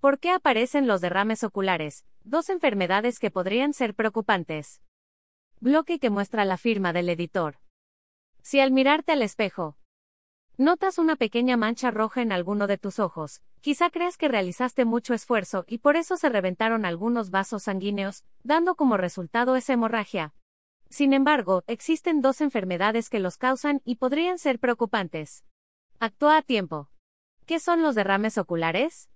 ¿Por qué aparecen los derrames oculares? Dos enfermedades que podrían ser preocupantes. Bloque que muestra la firma del editor. Si al mirarte al espejo, notas una pequeña mancha roja en alguno de tus ojos, quizá creas que realizaste mucho esfuerzo y por eso se reventaron algunos vasos sanguíneos, dando como resultado esa hemorragia. Sin embargo, existen dos enfermedades que los causan y podrían ser preocupantes. Actúa a tiempo. ¿Qué son los derrames oculares?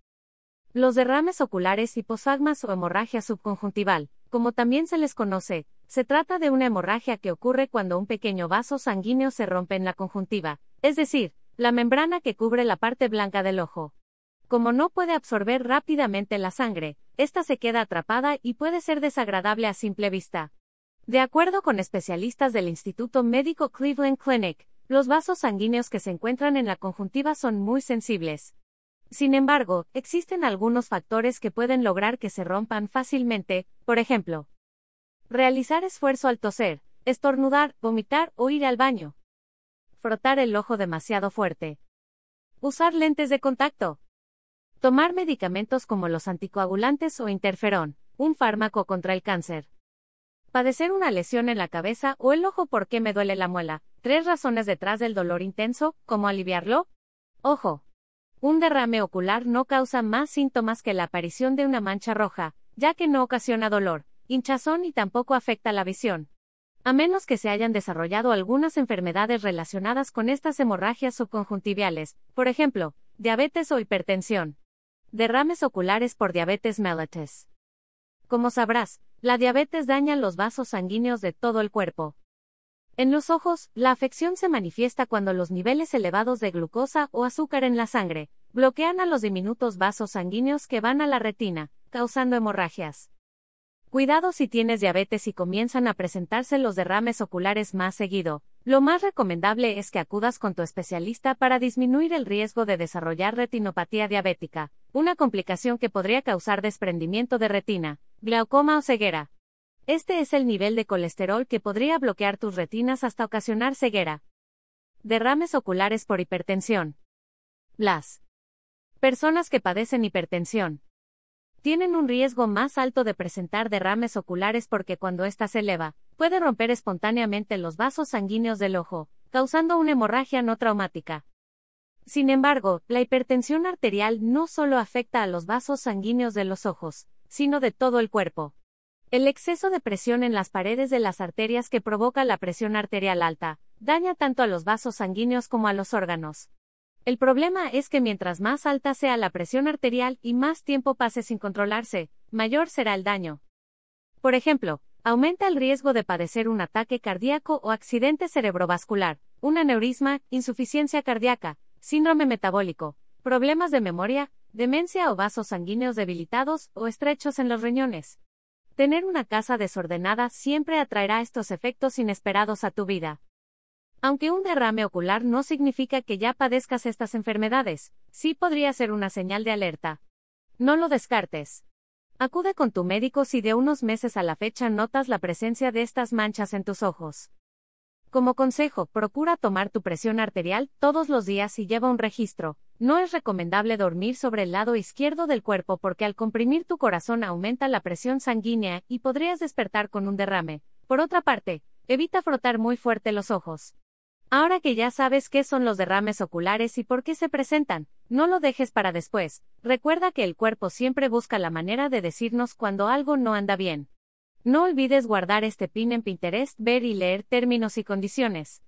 Los derrames oculares, hiposagmas o hemorragia subconjuntival, como también se les conoce, se trata de una hemorragia que ocurre cuando un pequeño vaso sanguíneo se rompe en la conjuntiva, es decir, la membrana que cubre la parte blanca del ojo. Como no puede absorber rápidamente la sangre, esta se queda atrapada y puede ser desagradable a simple vista. De acuerdo con especialistas del Instituto Médico Cleveland Clinic, los vasos sanguíneos que se encuentran en la conjuntiva son muy sensibles, sin embargo, existen algunos factores que pueden lograr que se rompan fácilmente, por ejemplo, realizar esfuerzo al toser, estornudar, vomitar o ir al baño, frotar el ojo demasiado fuerte, usar lentes de contacto, tomar medicamentos como los anticoagulantes o interferón, un fármaco contra el cáncer. Padecer una lesión en la cabeza o el ojo porque me duele la muela. Tres razones detrás del dolor intenso, ¿cómo aliviarlo? Ojo, un derrame ocular no causa más síntomas que la aparición de una mancha roja, ya que no ocasiona dolor, hinchazón y tampoco afecta la visión. A menos que se hayan desarrollado algunas enfermedades relacionadas con estas hemorragias subconjuntiviales, por ejemplo, diabetes o hipertensión. Derrames oculares por diabetes mellitus. Como sabrás, la diabetes daña los vasos sanguíneos de todo el cuerpo, en los ojos, la afección se manifiesta cuando los niveles elevados de glucosa o azúcar en la sangre bloquean a los diminutos vasos sanguíneos que van a la retina, causando hemorragias. Cuidado si tienes diabetes y comienzan a presentarse los derrames oculares más seguido. Lo más recomendable es que acudas con tu especialista para disminuir el riesgo de desarrollar retinopatía diabética, una complicación que podría causar desprendimiento de retina, glaucoma o ceguera. Este es el nivel de colesterol que podría bloquear tus retinas hasta ocasionar ceguera. Derrames oculares por hipertensión. Las personas que padecen hipertensión tienen un riesgo más alto de presentar derrames oculares porque cuando ésta se eleva, puede romper espontáneamente los vasos sanguíneos del ojo, causando una hemorragia no traumática. Sin embargo, la hipertensión arterial no solo afecta a los vasos sanguíneos de los ojos, sino de todo el cuerpo. El exceso de presión en las paredes de las arterias que provoca la presión arterial alta, daña tanto a los vasos sanguíneos como a los órganos. El problema es que mientras más alta sea la presión arterial y más tiempo pase sin controlarse, mayor será el daño. Por ejemplo, aumenta el riesgo de padecer un ataque cardíaco o accidente cerebrovascular, un aneurisma, insuficiencia cardíaca, síndrome metabólico, problemas de memoria, demencia o vasos sanguíneos debilitados o estrechos en los riñones. Tener una casa desordenada siempre atraerá estos efectos inesperados a tu vida. Aunque un derrame ocular no significa que ya padezcas estas enfermedades, sí podría ser una señal de alerta. No lo descartes. Acude con tu médico si de unos meses a la fecha notas la presencia de estas manchas en tus ojos. Como consejo, procura tomar tu presión arterial todos los días y lleva un registro. No es recomendable dormir sobre el lado izquierdo del cuerpo porque al comprimir tu corazón aumenta la presión sanguínea y podrías despertar con un derrame. Por otra parte, evita frotar muy fuerte los ojos. Ahora que ya sabes qué son los derrames oculares y por qué se presentan, no lo dejes para después. Recuerda que el cuerpo siempre busca la manera de decirnos cuando algo no anda bien. No olvides guardar este pin en Pinterest, ver y leer términos y condiciones.